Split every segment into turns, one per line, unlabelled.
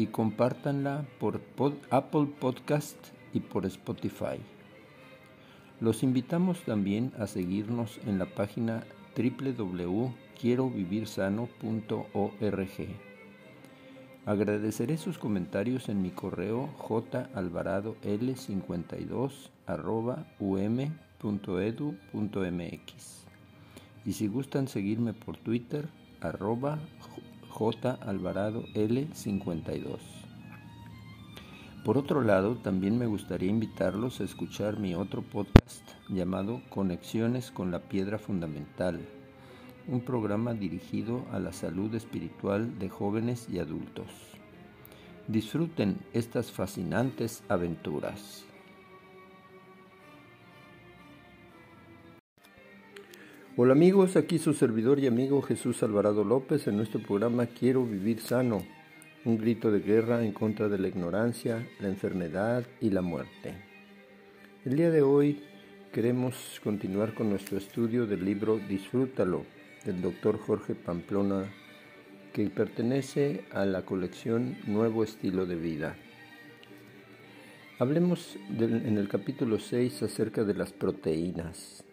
y compártanla por Apple Podcast y por Spotify. Los invitamos también a seguirnos en la página www.quierovivirsano.org. Agradeceré sus comentarios en mi correo jalvaradol52.um.edu.mx y si gustan seguirme por Twitter arroba J. Alvarado L52. Por otro lado, también me gustaría invitarlos a escuchar mi otro podcast llamado Conexiones con la Piedra Fundamental, un programa dirigido a la salud espiritual de jóvenes y adultos. Disfruten estas fascinantes aventuras. Hola amigos, aquí su servidor y amigo Jesús Alvarado López en nuestro programa Quiero vivir sano, un grito de guerra en contra de la ignorancia, la enfermedad y la muerte. El día de hoy queremos continuar con nuestro estudio del libro Disfrútalo del doctor Jorge Pamplona que pertenece a la colección Nuevo Estilo de Vida. Hablemos en el capítulo 6 acerca de las proteínas.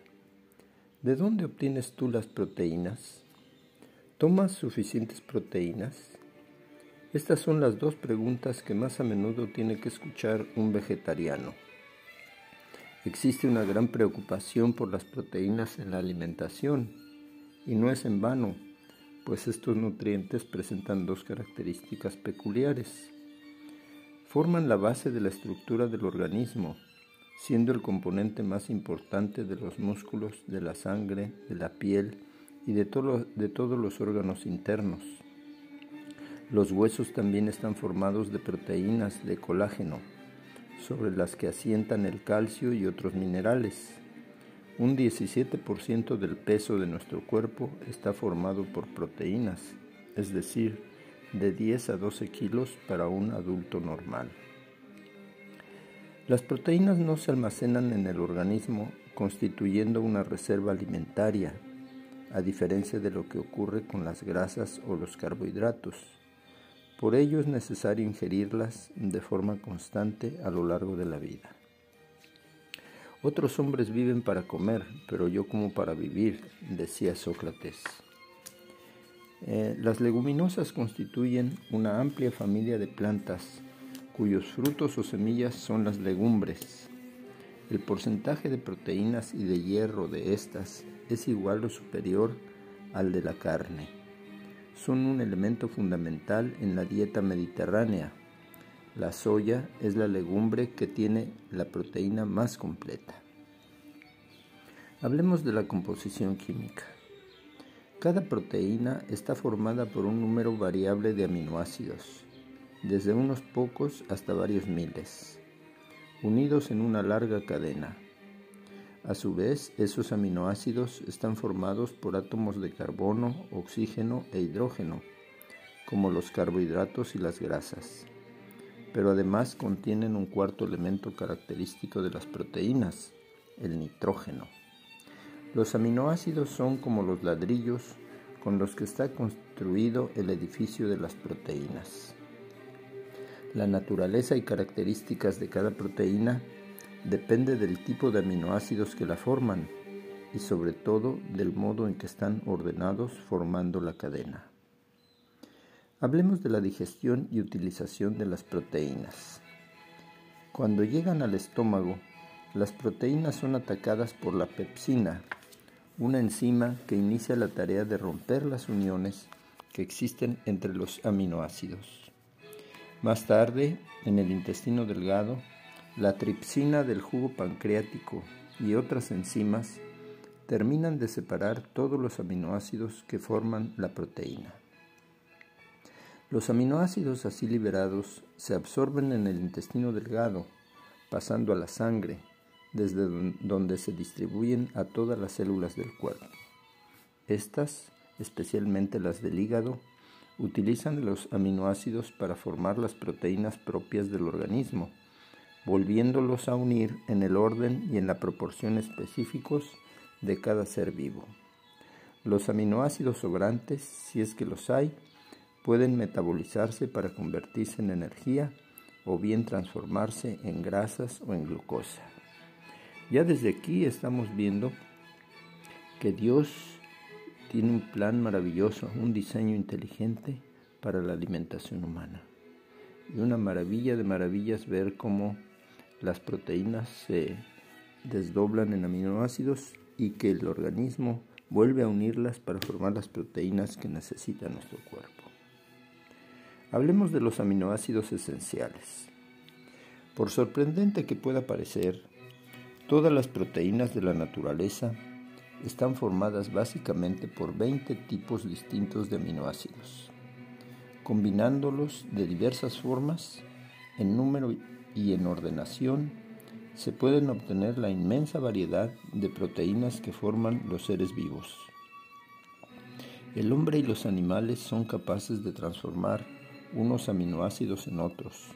¿De dónde obtienes tú las proteínas? ¿Tomas suficientes proteínas? Estas son las dos preguntas que más a menudo tiene que escuchar un vegetariano. Existe una gran preocupación por las proteínas en la alimentación y no es en vano, pues estos nutrientes presentan dos características peculiares. Forman la base de la estructura del organismo siendo el componente más importante de los músculos, de la sangre, de la piel y de, todos los órganos internos. Los huesos también están formados de proteínas de colágeno, sobre las que asientan el calcio y otros minerales. Un 17% del peso de nuestro cuerpo está formado por proteínas, es decir, de 10 a 12 kilos para un adulto normal. Las proteínas no se almacenan en el organismo constituyendo una reserva alimentaria, a diferencia de lo que ocurre con las grasas o los carbohidratos. Por ello es necesario ingerirlas de forma constante a lo largo de la vida. Otros hombres viven para comer, pero yo como para vivir, decía Sócrates. Eh, las leguminosas constituyen una amplia familia de plantas cuyos frutos o semillas son las legumbres. El porcentaje de proteínas y de hierro de estas es igual o superior al de la carne. Son un elemento fundamental en la dieta mediterránea. La soya es la legumbre que tiene la proteína más completa. Hablemos de la composición química. Cada proteína está formada por un número variable de aminoácidos desde unos pocos hasta varios miles, unidos en una larga cadena. A su vez, esos aminoácidos están formados por átomos de carbono, oxígeno e hidrógeno, como los carbohidratos y las grasas. Pero además contienen un cuarto elemento característico de las proteínas, el nitrógeno. Los aminoácidos son como los ladrillos con los que está construido el edificio de las proteínas. La naturaleza y características de cada proteína depende del tipo de aminoácidos que la forman y sobre todo del modo en que están ordenados formando la cadena. Hablemos de la digestión y utilización de las proteínas. Cuando llegan al estómago, las proteínas son atacadas por la pepsina, una enzima que inicia la tarea de romper las uniones que existen entre los aminoácidos. Más tarde, en el intestino delgado, la tripsina del jugo pancreático y otras enzimas terminan de separar todos los aminoácidos que forman la proteína. Los aminoácidos así liberados se absorben en el intestino delgado, pasando a la sangre, desde donde se distribuyen a todas las células del cuerpo. Estas, especialmente las del hígado, utilizan los aminoácidos para formar las proteínas propias del organismo, volviéndolos a unir en el orden y en la proporción específicos de cada ser vivo. Los aminoácidos sobrantes, si es que los hay, pueden metabolizarse para convertirse en energía o bien transformarse en grasas o en glucosa. Ya desde aquí estamos viendo que Dios tiene un plan maravilloso, un diseño inteligente para la alimentación humana. Y una maravilla de maravillas ver cómo las proteínas se desdoblan en aminoácidos y que el organismo vuelve a unirlas para formar las proteínas que necesita nuestro cuerpo. Hablemos de los aminoácidos esenciales. Por sorprendente que pueda parecer, todas las proteínas de la naturaleza están formadas básicamente por 20 tipos distintos de aminoácidos. Combinándolos de diversas formas, en número y en ordenación, se pueden obtener la inmensa variedad de proteínas que forman los seres vivos. El hombre y los animales son capaces de transformar unos aminoácidos en otros,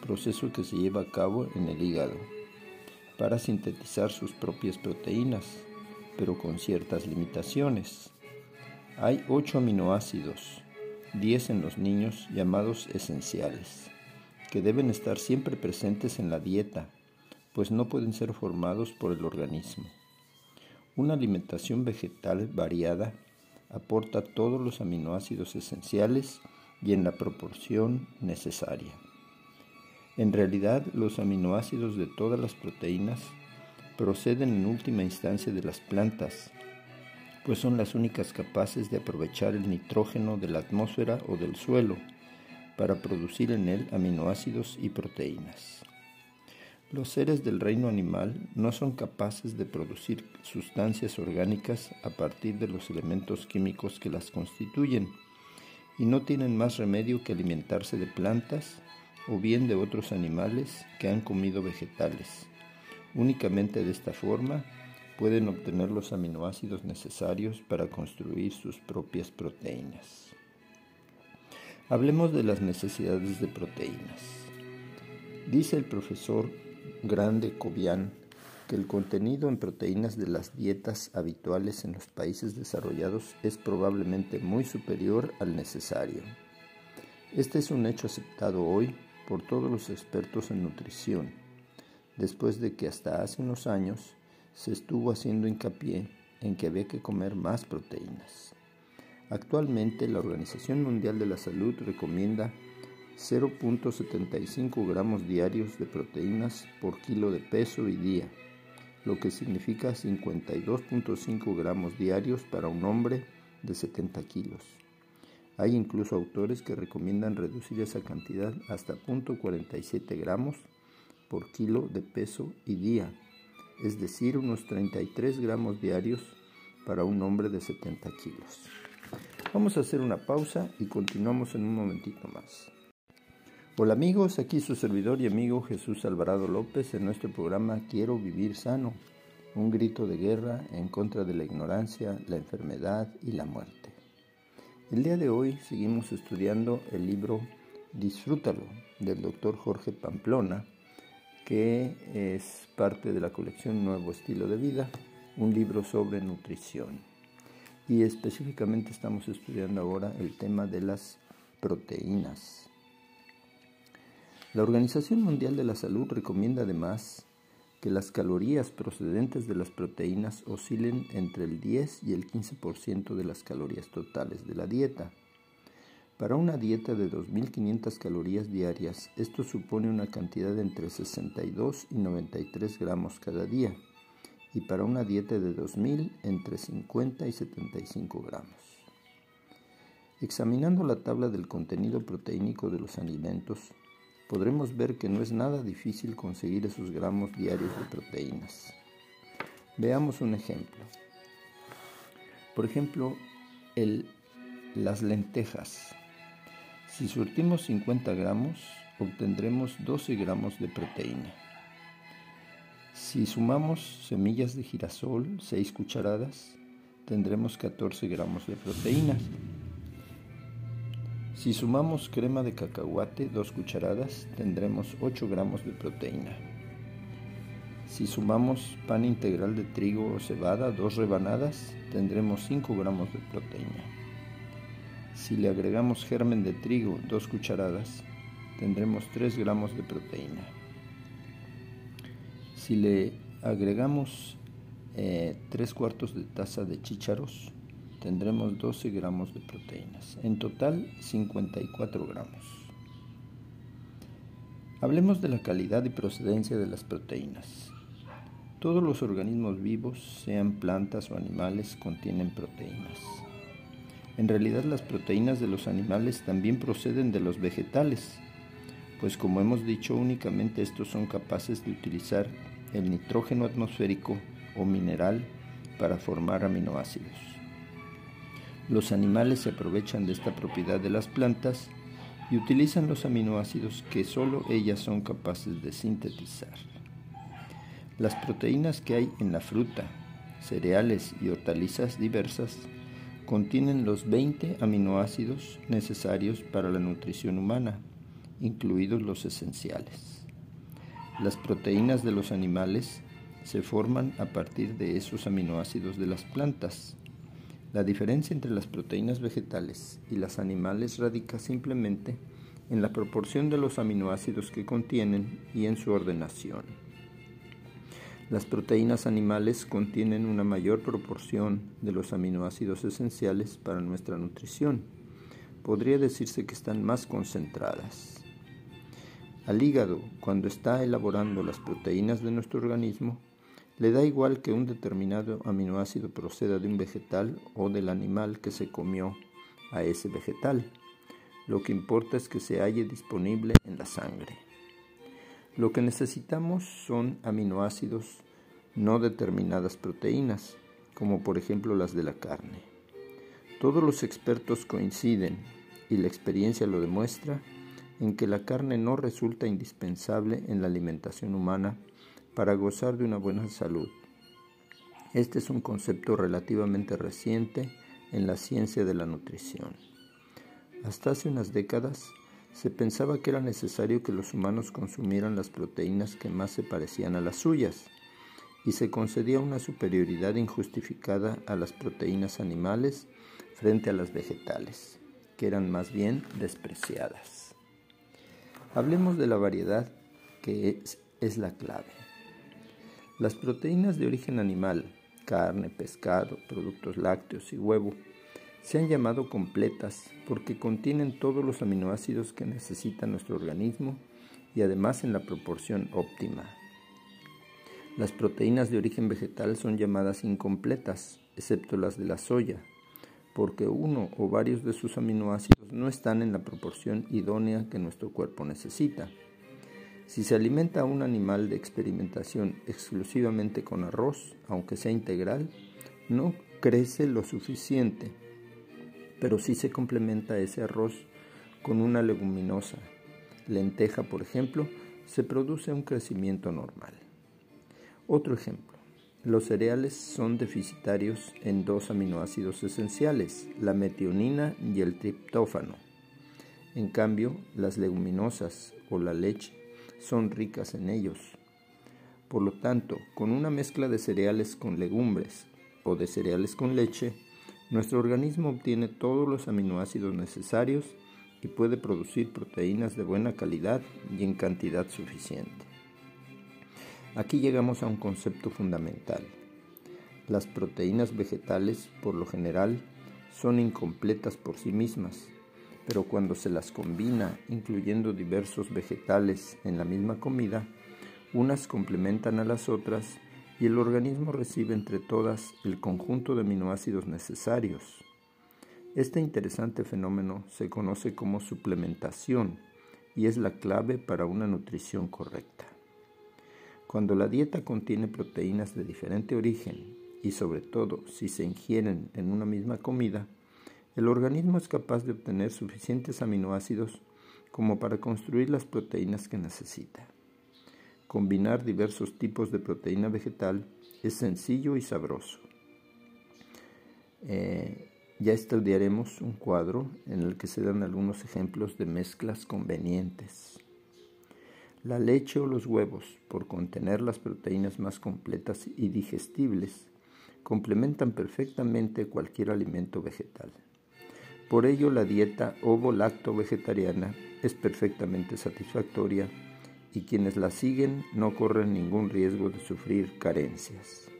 proceso que se lleva a cabo en el hígado, para sintetizar sus propias proteínas, pero con ciertas limitaciones. Hay ocho aminoácidos, 10 en los niños llamados esenciales, que deben estar siempre presentes en la dieta, pues no pueden ser formados por el organismo. Una alimentación vegetal variada aporta todos los aminoácidos esenciales y en la proporción necesaria. En realidad, los aminoácidos de todas las proteínas proceden en última instancia de las plantas, pues son las únicas capaces de aprovechar el nitrógeno de la atmósfera o del suelo para producir en él aminoácidos y proteínas. Los seres del reino animal no son capaces de producir sustancias orgánicas a partir de los elementos químicos que las constituyen y no tienen más remedio que alimentarse de plantas o bien de otros animales que han comido vegetales. Únicamente de esta forma pueden obtener los aminoácidos necesarios para construir sus propias proteínas. Hablemos de las necesidades de proteínas. Dice el profesor Grande Cobian que el contenido en proteínas de las dietas habituales en los países desarrollados es probablemente muy superior al necesario. Este es un hecho aceptado hoy por todos los expertos en nutrición después de que hasta hace unos años se estuvo haciendo hincapié en que había que comer más proteínas. Actualmente la Organización Mundial de la Salud recomienda 0.75 gramos diarios de proteínas por kilo de peso y día, lo que significa 52.5 gramos diarios para un hombre de 70 kilos. Hay incluso autores que recomiendan reducir esa cantidad hasta 0.47 gramos por kilo de peso y día, es decir, unos 33 gramos diarios para un hombre de 70 kilos. Vamos a hacer una pausa y continuamos en un momentito más. Hola amigos, aquí su servidor y amigo Jesús Alvarado López en nuestro programa Quiero vivir sano, un grito de guerra en contra de la ignorancia, la enfermedad y la muerte. El día de hoy seguimos estudiando el libro Disfrútalo del doctor Jorge Pamplona, que es parte de la colección Nuevo Estilo de Vida, un libro sobre nutrición. Y específicamente estamos estudiando ahora el tema de las proteínas. La Organización Mundial de la Salud recomienda además que las calorías procedentes de las proteínas oscilen entre el 10 y el 15% de las calorías totales de la dieta para una dieta de 2.500 calorías diarias, esto supone una cantidad entre 62 y 93 gramos cada día, y para una dieta de 2.000 entre 50 y 75 gramos. Examinando la tabla del contenido proteínico de los alimentos, podremos ver que no es nada difícil conseguir esos gramos diarios de proteínas. Veamos un ejemplo. Por ejemplo, el, las lentejas Si surtimos 50 gramos, obtendremos 12 gramos de proteína. Si sumamos semillas de girasol, 6 cucharadas, tendremos 14 gramos de proteínas. Si sumamos crema de cacahuate, 2 cucharadas, tendremos 8 gramos de proteína. Si sumamos pan integral de trigo o cebada, 2 rebanadas, tendremos 5 gramos de proteína. Si le agregamos germen de trigo, 2 cucharadas, tendremos 3 gramos de proteína. Si le agregamos eh, 3 cuartos de taza de chícharos, tendremos 12 gramos de proteínas. En total, 54 gramos. Hablemos de la calidad y procedencia de las proteínas. Todos los organismos vivos, sean plantas o animales, contienen proteínas. En realidad las proteínas de los animales también proceden de los vegetales, pues como hemos dicho únicamente estos son capaces de utilizar el nitrógeno atmosférico o mineral para formar aminoácidos. Los animales se aprovechan de esta propiedad de las plantas y utilizan los aminoácidos que solo ellas son capaces de sintetizar. Las proteínas que hay en la fruta, cereales y hortalizas diversas contienen los 20 aminoácidos necesarios para la nutrición humana incluidos los esenciales. Las proteínas de los animales se forman a partir de esos aminoácidos de las plantas. La diferencia entre las proteínas vegetales y las animales radica simplemente en la proporción de los aminoácidos que contienen y en su ordenación. Las proteínas animales contienen una mayor proporción de los aminoácidos esenciales para nuestra nutrición. Podría decirse que están más concentradas. Al hígado, cuando está elaborando las proteínas de nuestro organismo, le da igual que un determinado aminoácido proceda de un vegetal o del animal que se comió a ese vegetal. Lo que importa es que se halle disponible en la sangre. Lo que necesitamos son aminoácidos, no determinadas proteínas, como por ejemplo las de la carne. Todos los expertos coinciden, y la experiencia lo demuestra, en que la carne no resulta indispensable en la alimentación humana para gozar de una buena salud. Este es un concepto relativamente reciente en la ciencia de la nutrición. Hasta hace unas décadas se pensaba que era necesario que los humanos consumieran las proteínas que más se parecían a las suyas, y se concedía una superioridad injustificada a las proteínas animales frente a las vegetales, que eran más bien despreciadas. Hablemos de la variedad que es, la clave. Las proteínas de origen animal, carne, pescado, productos lácteos y huevo, se han llamado completas porque contienen todos los aminoácidos que necesita nuestro organismo y además en la proporción óptima. Las proteínas de origen vegetal son llamadas incompletas, excepto las de la soya, porque uno o varios de sus aminoácidos no están en la proporción idónea que nuestro cuerpo necesita. Si se alimenta a un animal de experimentación exclusivamente con arroz, aunque sea integral, no crece lo suficiente, pero si se complementa ese arroz con una leguminosa, lenteja por ejemplo, se produce un crecimiento normal. Otro ejemplo. Los cereales son deficitarios en dos aminoácidos esenciales, la metionina y el triptófano. En cambio, las leguminosas o la leche son ricas en ellos. Por lo tanto, con una mezcla de cereales con legumbres o de cereales con leche, nuestro organismo obtiene todos los aminoácidos necesarios y puede producir proteínas de buena calidad y en cantidad suficiente. Aquí llegamos a un concepto fundamental. Las proteínas vegetales, por lo general, son incompletas por sí mismas, pero cuando se las combina, incluyendo diversos vegetales en la misma comida, unas complementan a las otras y el organismo recibe entre todas el conjunto de aminoácidos necesarios. Este interesante fenómeno se conoce como suplementación y es la clave para una nutrición correcta. Cuando la dieta contiene proteínas de diferente origen y sobre todo si se ingieren en una misma comida, el organismo es capaz de obtener suficientes aminoácidos como para construir las proteínas que necesita. Combinar diversos tipos de proteína vegetal es sencillo y sabroso. Eh, ya estudiaremos un cuadro en el que se dan algunos ejemplos de mezclas convenientes. La leche o los huevos, por contener las proteínas más completas y digestibles, complementan perfectamente cualquier alimento vegetal. Por ello, la dieta ovo-lacto-vegetariana es perfectamente satisfactoria y quienes la siguen no corren ningún riesgo de sufrir carencias.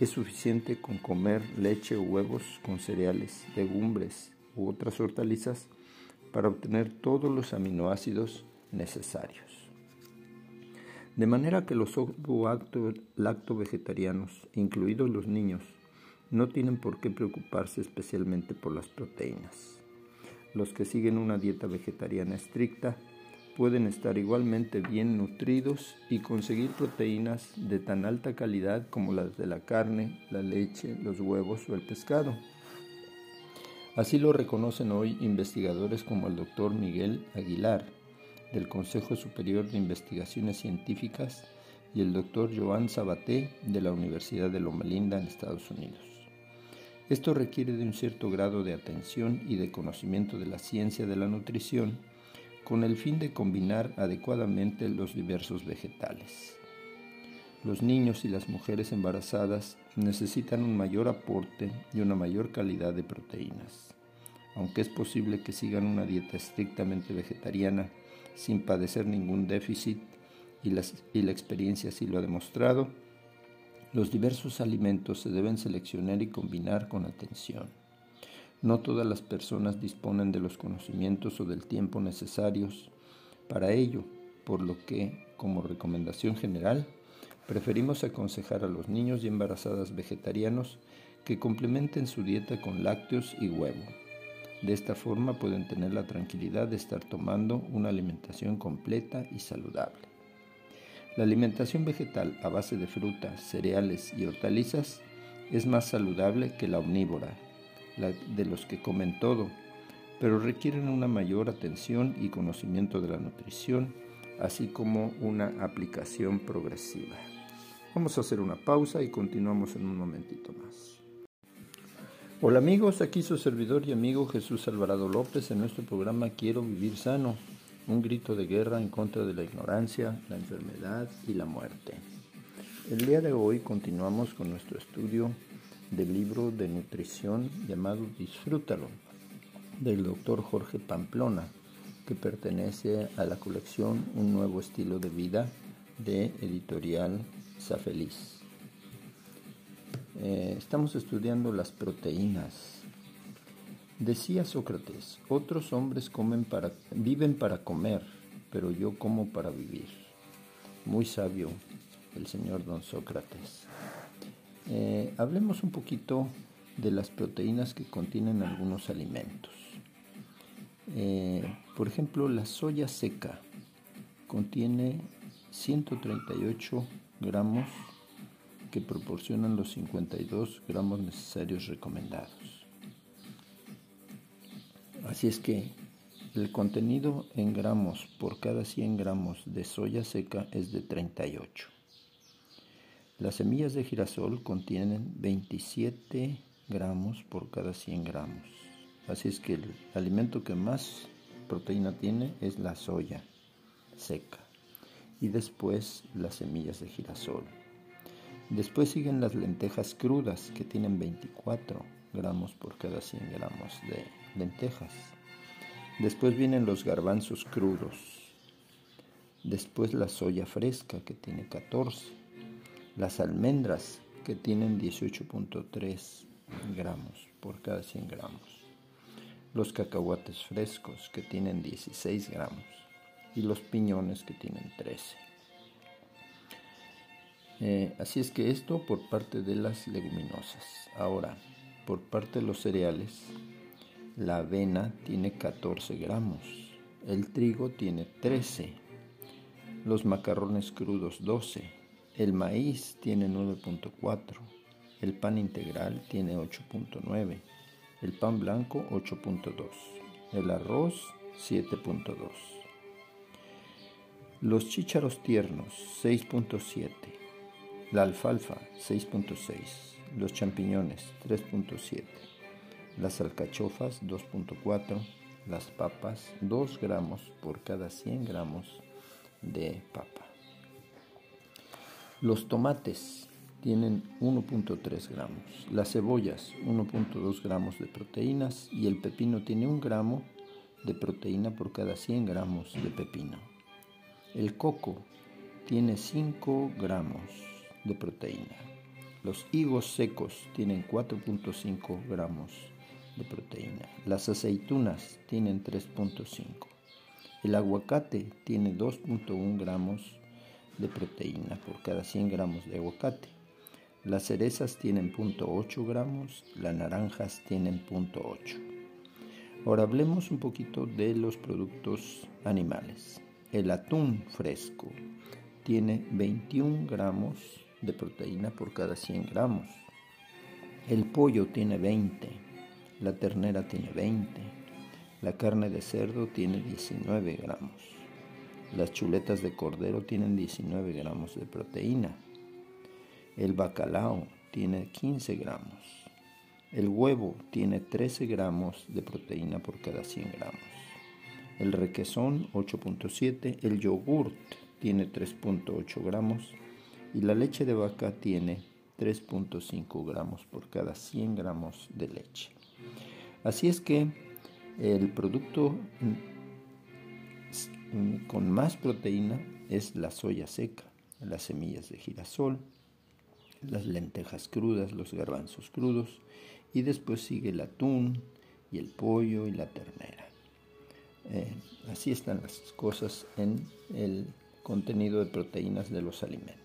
Es suficiente con comer leche o huevos con cereales, legumbres u otras hortalizas para obtener todos los aminoácidos necesarios. De manera que los ovo-lacto-vegetarianos, incluidos los niños, no tienen por qué preocuparse especialmente por las proteínas. Los que siguen una dieta vegetariana estricta pueden estar igualmente bien nutridos y conseguir proteínas de tan alta calidad como las de la carne, la leche, los huevos o el pescado. Así lo reconocen hoy investigadores como el doctor Miguel Aguilar, del Consejo Superior de Investigaciones Científicas, y el doctor Joan Sabaté, de la Universidad de Loma Linda en Estados Unidos. Esto requiere de un cierto grado de atención y de conocimiento de la ciencia de la nutrición con el fin de combinar adecuadamente los diversos vegetales. Los niños y las mujeres embarazadas necesitan un mayor aporte y una mayor calidad de proteínas. Aunque es posible que sigan una dieta estrictamente vegetariana sin padecer ningún déficit, y, la experiencia así lo ha demostrado, los diversos alimentos se deben seleccionar y combinar con atención. No todas las personas disponen de los conocimientos o del tiempo necesarios para ello, por lo que, como recomendación general, preferimos aconsejar a los niños y embarazadas vegetarianos que complementen su dieta con lácteos y huevo. De esta forma pueden tener la tranquilidad de estar tomando una alimentación completa y saludable. La alimentación vegetal a base de frutas, cereales y hortalizas es más saludable que la omnívora, la de los que comen todo, pero requieren una mayor atención y conocimiento de la nutrición, así como una aplicación progresiva. Vamos a hacer una pausa y continuamos en un momentito más. Hola amigos, aquí su servidor y amigo Jesús Alvarado López en nuestro programa Quiero Vivir Sano un grito de guerra en contra de la ignorancia, la enfermedad y la muerte. El día de hoy continuamos con nuestro estudio del libro de nutrición llamado Disfrútalo, del doctor Jorge Pamplona, que pertenece a la colección Un nuevo estilo de vida de editorial Safeliz. Eh, estamos estudiando las proteínas Decía Sócrates, otros hombres comen para, viven para comer, pero yo como para vivir. Muy sabio el señor don Sócrates. Eh, hablemos un poquito de las proteínas que contienen algunos alimentos. Eh, por ejemplo, la soya seca contiene 138 gramos que proporcionan los 52 gramos necesarios recomendados. Así es que el contenido en gramos por cada 100 gramos de soya seca es de 38. Las semillas de girasol contienen 27 gramos por cada 100 gramos. Así es que el alimento que más proteína tiene es la soya seca y después las semillas de girasol. Después siguen las lentejas crudas que tienen 24 gramos por cada 100 gramos de lentejas. Después vienen los garbanzos crudos. Después la soya fresca que tiene 14. Las almendras que tienen 18.3 gramos por cada 100 gramos. Los cacahuates frescos que tienen 16 gramos. Y los piñones que tienen 13. Eh, así es que esto por parte de las leguminosas. Ahora, por parte de los cereales, la avena tiene 14 gramos, el trigo tiene 13, los macarrones crudos 12, el maíz tiene 9.4, el pan integral tiene 8.9, el pan blanco 8.2, el arroz 7.2, los chícharos tiernos 6.7, la alfalfa 6.6, los champiñones 3.7, las alcachofas 2.4, las papas 2 gramos por cada 100 gramos de papa. Los tomates tienen 1.3 gramos, las cebollas 1.2 gramos de proteínas y el pepino tiene 1 gramo de proteína por cada 100 gramos de pepino. El coco tiene 5 gramos de proteína. Los higos secos tienen 4.5 gramos de proteína. Las aceitunas tienen 3.5. El aguacate tiene 2.1 gramos de proteína por cada 100 gramos de aguacate. Las cerezas tienen 0.8 gramos, las naranjas tienen 0.8. Ahora hablemos un poquito de los productos animales. El atún fresco tiene 21 gramos de proteína por cada 100 gramos. El pollo tiene 20, la ternera tiene 20, la carne de cerdo tiene 19 gramos, las chuletas de cordero tienen 19 gramos de proteína, el bacalao tiene 15 gramos, el huevo tiene 13 gramos de proteína por cada 100 gramos, el requesón 8.7, el yogurt tiene 3.8 gramos. Y la leche de vaca tiene 3.5 gramos por cada 100 gramos de leche. Así es que el producto con más proteína es la soya seca, las semillas de girasol, las lentejas crudas, los garbanzos crudos y después sigue el atún y el pollo y la ternera. Eh, así están las cosas en el contenido de proteínas de los alimentos.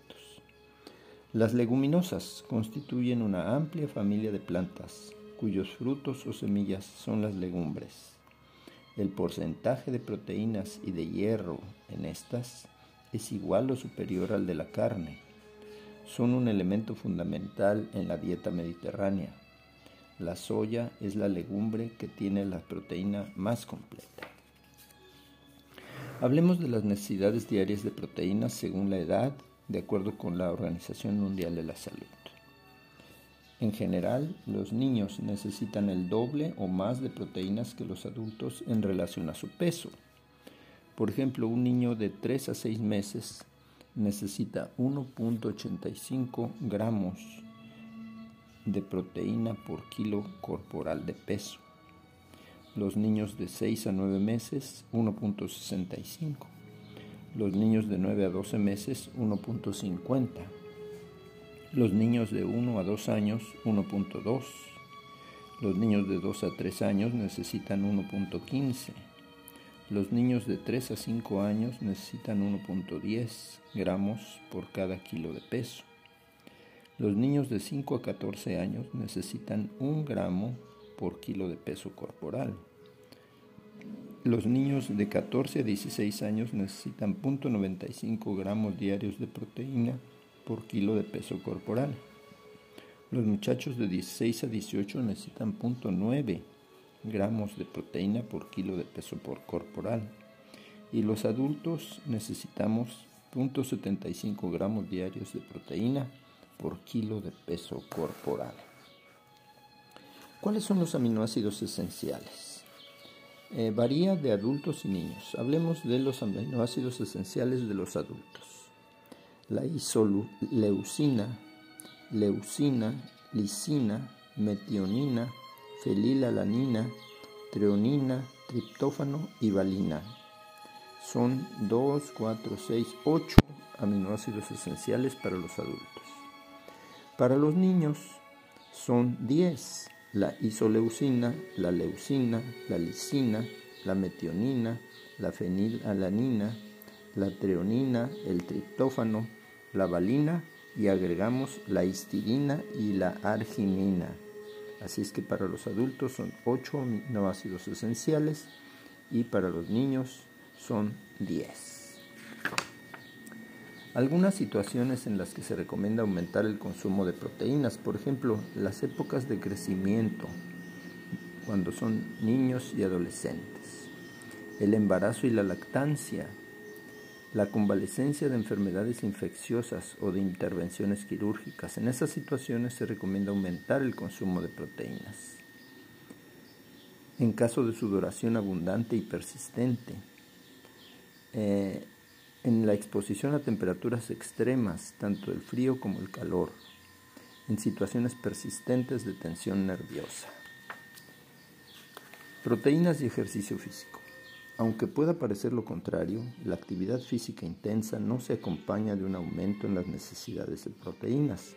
Las leguminosas constituyen una amplia familia de plantas cuyos frutos o semillas son las legumbres. El porcentaje de proteínas y de hierro en estas es igual o superior al de la carne. Son un elemento fundamental en la dieta mediterránea. La soya es la legumbre que tiene la proteína más completa. Hablemos de las necesidades diarias de proteínas según la edad, de acuerdo con la Organización Mundial de la Salud. En general, los niños necesitan el doble o más de proteínas que los adultos en relación a su peso. Por ejemplo, un niño de 3 a 6 meses necesita 1.85 gramos de proteína por kilo corporal de peso. Los niños de 6 a 9 meses 1.65. Los niños de 9 a 12 meses 1.50 los niños de 1 a 2 años 1.2. Los niños de 2 a 3 años necesitan 1.15. Los niños de 3 a 5 años necesitan 1.10 gramos por cada kilo de peso. Los niños de 5 a 14 años necesitan 1 gramo por kilo de peso corporal. Los niños de 14 a 16 años necesitan 0.95 gramos diarios de proteína por kilo de peso corporal. Los muchachos de 16 a 18 necesitan 0.9 gramos de proteína por kilo de peso por corporal y los adultos necesitamos 0.75 gramos diarios de proteína por kilo de peso corporal. ¿Cuáles son los aminoácidos esenciales? Eh, varía de adultos y niños. Hablemos de los aminoácidos esenciales de los adultos la isoleucina, leucina, lisina, metionina, fenilalanina, treonina, triptófano y valina. Son 2, 4, 6, 8 aminoácidos esenciales para los adultos. Para los niños son 10, la isoleucina, la leucina, la lisina, la metionina, la fenilalanina, la treonina, el triptófano, la valina y agregamos la histidina y la arginina. Así es que para los adultos son 8 aminoácidos esenciales y para los niños son 10. Algunas situaciones en las que se recomienda aumentar el consumo de proteínas, por ejemplo, las épocas de crecimiento cuando son niños y adolescentes, el embarazo y la lactancia, la convalescencia de enfermedades infecciosas o de intervenciones quirúrgicas. En esas situaciones se recomienda aumentar el consumo de proteínas. En caso de sudoración abundante y persistente, eh, en la exposición a temperaturas extremas, tanto el frío como el calor, en situaciones persistentes de tensión nerviosa. Proteínas y ejercicio físico. Aunque pueda parecer lo contrario, la actividad física intensa no se acompaña de un aumento en las necesidades de proteínas.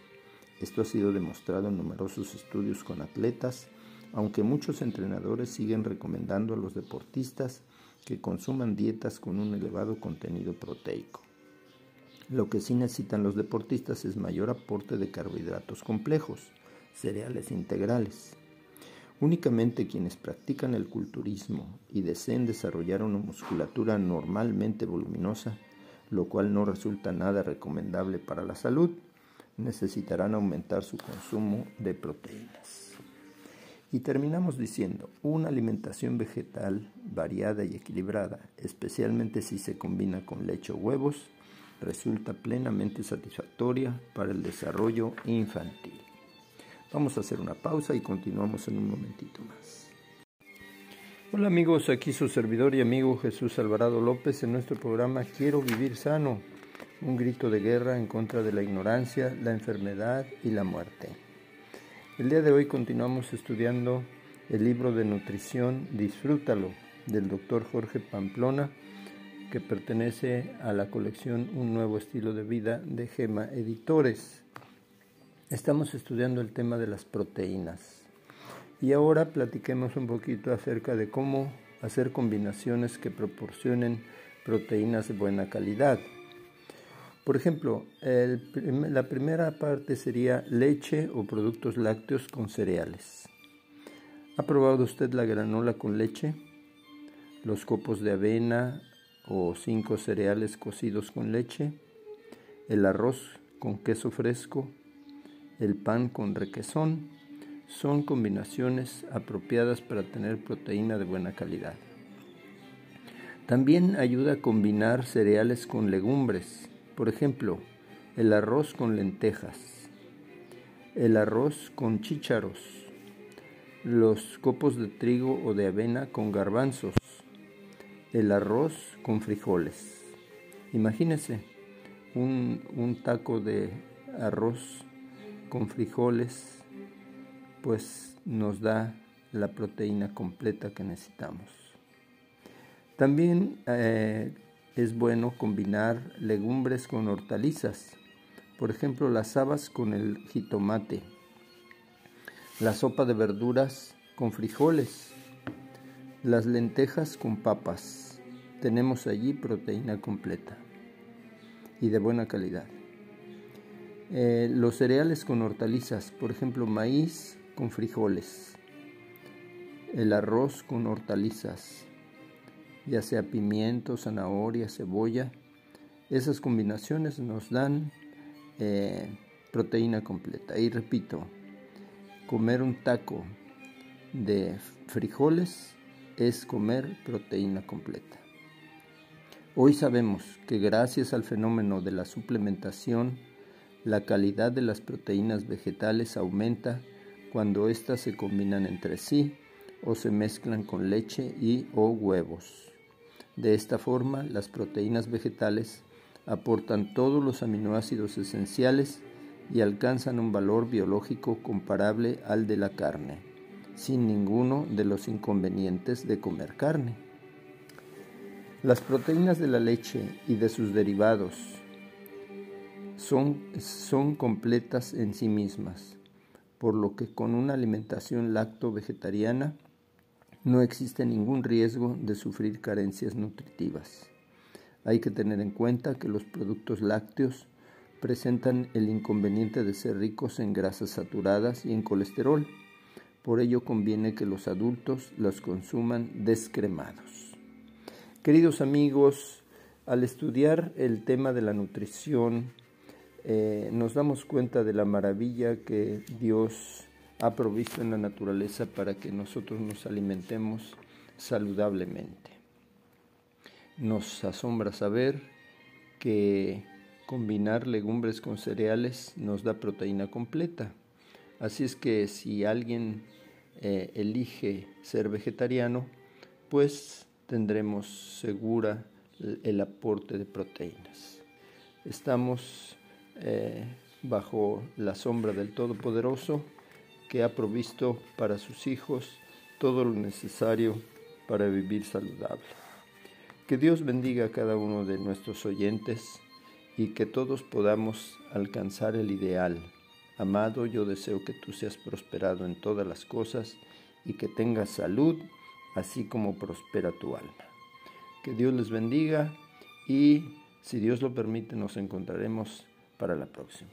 Esto ha sido demostrado en numerosos estudios con atletas, aunque muchos entrenadores siguen recomendando a los deportistas que consuman dietas con un elevado contenido proteico. Lo que sí necesitan los deportistas es mayor aporte de carbohidratos complejos, cereales integrales. Únicamente quienes practican el culturismo y deseen desarrollar una musculatura normalmente voluminosa, lo cual no resulta nada recomendable para la salud, necesitarán aumentar su consumo de proteínas. Y terminamos diciendo, una alimentación vegetal variada y equilibrada, especialmente si se combina con leche o huevos, resulta plenamente satisfactoria para el desarrollo infantil. Vamos a hacer una pausa y continuamos en un momentito más. Hola amigos, aquí su servidor y amigo Jesús Alvarado López en nuestro programa Quiero vivir sano, un grito de guerra en contra de la ignorancia, la enfermedad y la muerte. El día de hoy continuamos estudiando el libro de nutrición Disfrútalo del doctor Jorge Pamplona que pertenece a la colección Un nuevo estilo de vida de Gema Editores. Estamos estudiando el tema de las proteínas y ahora platiquemos un poquito acerca de cómo hacer combinaciones que proporcionen proteínas de buena calidad. Por ejemplo, la primera parte sería leche o productos lácteos con cereales. ¿Ha probado usted la granola con leche? Los copos de avena o cinco cereales cocidos con leche, el arroz con queso fresco, el pan con requesón, son combinaciones apropiadas para tener proteína de buena calidad. También ayuda a combinar cereales con legumbres por ejemplo, el arroz con lentejas, el arroz con chícharos, los copos de trigo o de avena con garbanzos, el arroz con frijoles. Imagínense un, un taco de arroz con frijoles, pues nos da la proteína completa que necesitamos. También eh, es bueno combinar legumbres con hortalizas, por ejemplo las habas con el jitomate, la sopa de verduras con frijoles, las lentejas con papas. Tenemos allí proteína completa y de buena calidad. Eh, los cereales con hortalizas, por ejemplo maíz con frijoles, el arroz con hortalizas, ya sea pimiento, zanahoria, cebolla. Esas combinaciones nos dan eh, proteína completa. Y repito, comer un taco de frijoles es comer proteína completa. Hoy sabemos que gracias al fenómeno de la suplementación, la calidad de las proteínas vegetales aumenta cuando éstas se combinan entre sí o se mezclan con leche y o huevos. De esta forma, las proteínas vegetales aportan todos los aminoácidos esenciales y alcanzan un valor biológico comparable al de la carne, sin ninguno de los inconvenientes de comer carne. Las proteínas de la leche y de sus derivados son, son completas en sí mismas, por lo que con una alimentación lacto-vegetariana no existe ningún riesgo de sufrir carencias nutritivas. Hay que tener en cuenta que los productos lácteos presentan el inconveniente de ser ricos en grasas saturadas y en colesterol. Por ello conviene que los adultos los consuman descremados. Queridos amigos, al estudiar el tema de la nutrición, eh, nos damos cuenta de la maravilla que Dios ha provisto en la naturaleza para que nosotros nos alimentemos saludablemente. Nos asombra saber que combinar legumbres con cereales nos da proteína completa. Así es que si alguien eh, elige ser vegetariano, pues tendremos segura el aporte de proteínas. Estamos eh, bajo la sombra del Todopoderoso que ha provisto para sus hijos todo lo necesario para vivir saludable. Que Dios bendiga a cada uno de nuestros oyentes y que todos podamos alcanzar el ideal. Amado, yo deseo que tú seas prosperado en todas las cosas y que tengas salud, así como prospera tu alma. Que Dios les bendiga y si Dios lo permite nos encontraremos para la próxima.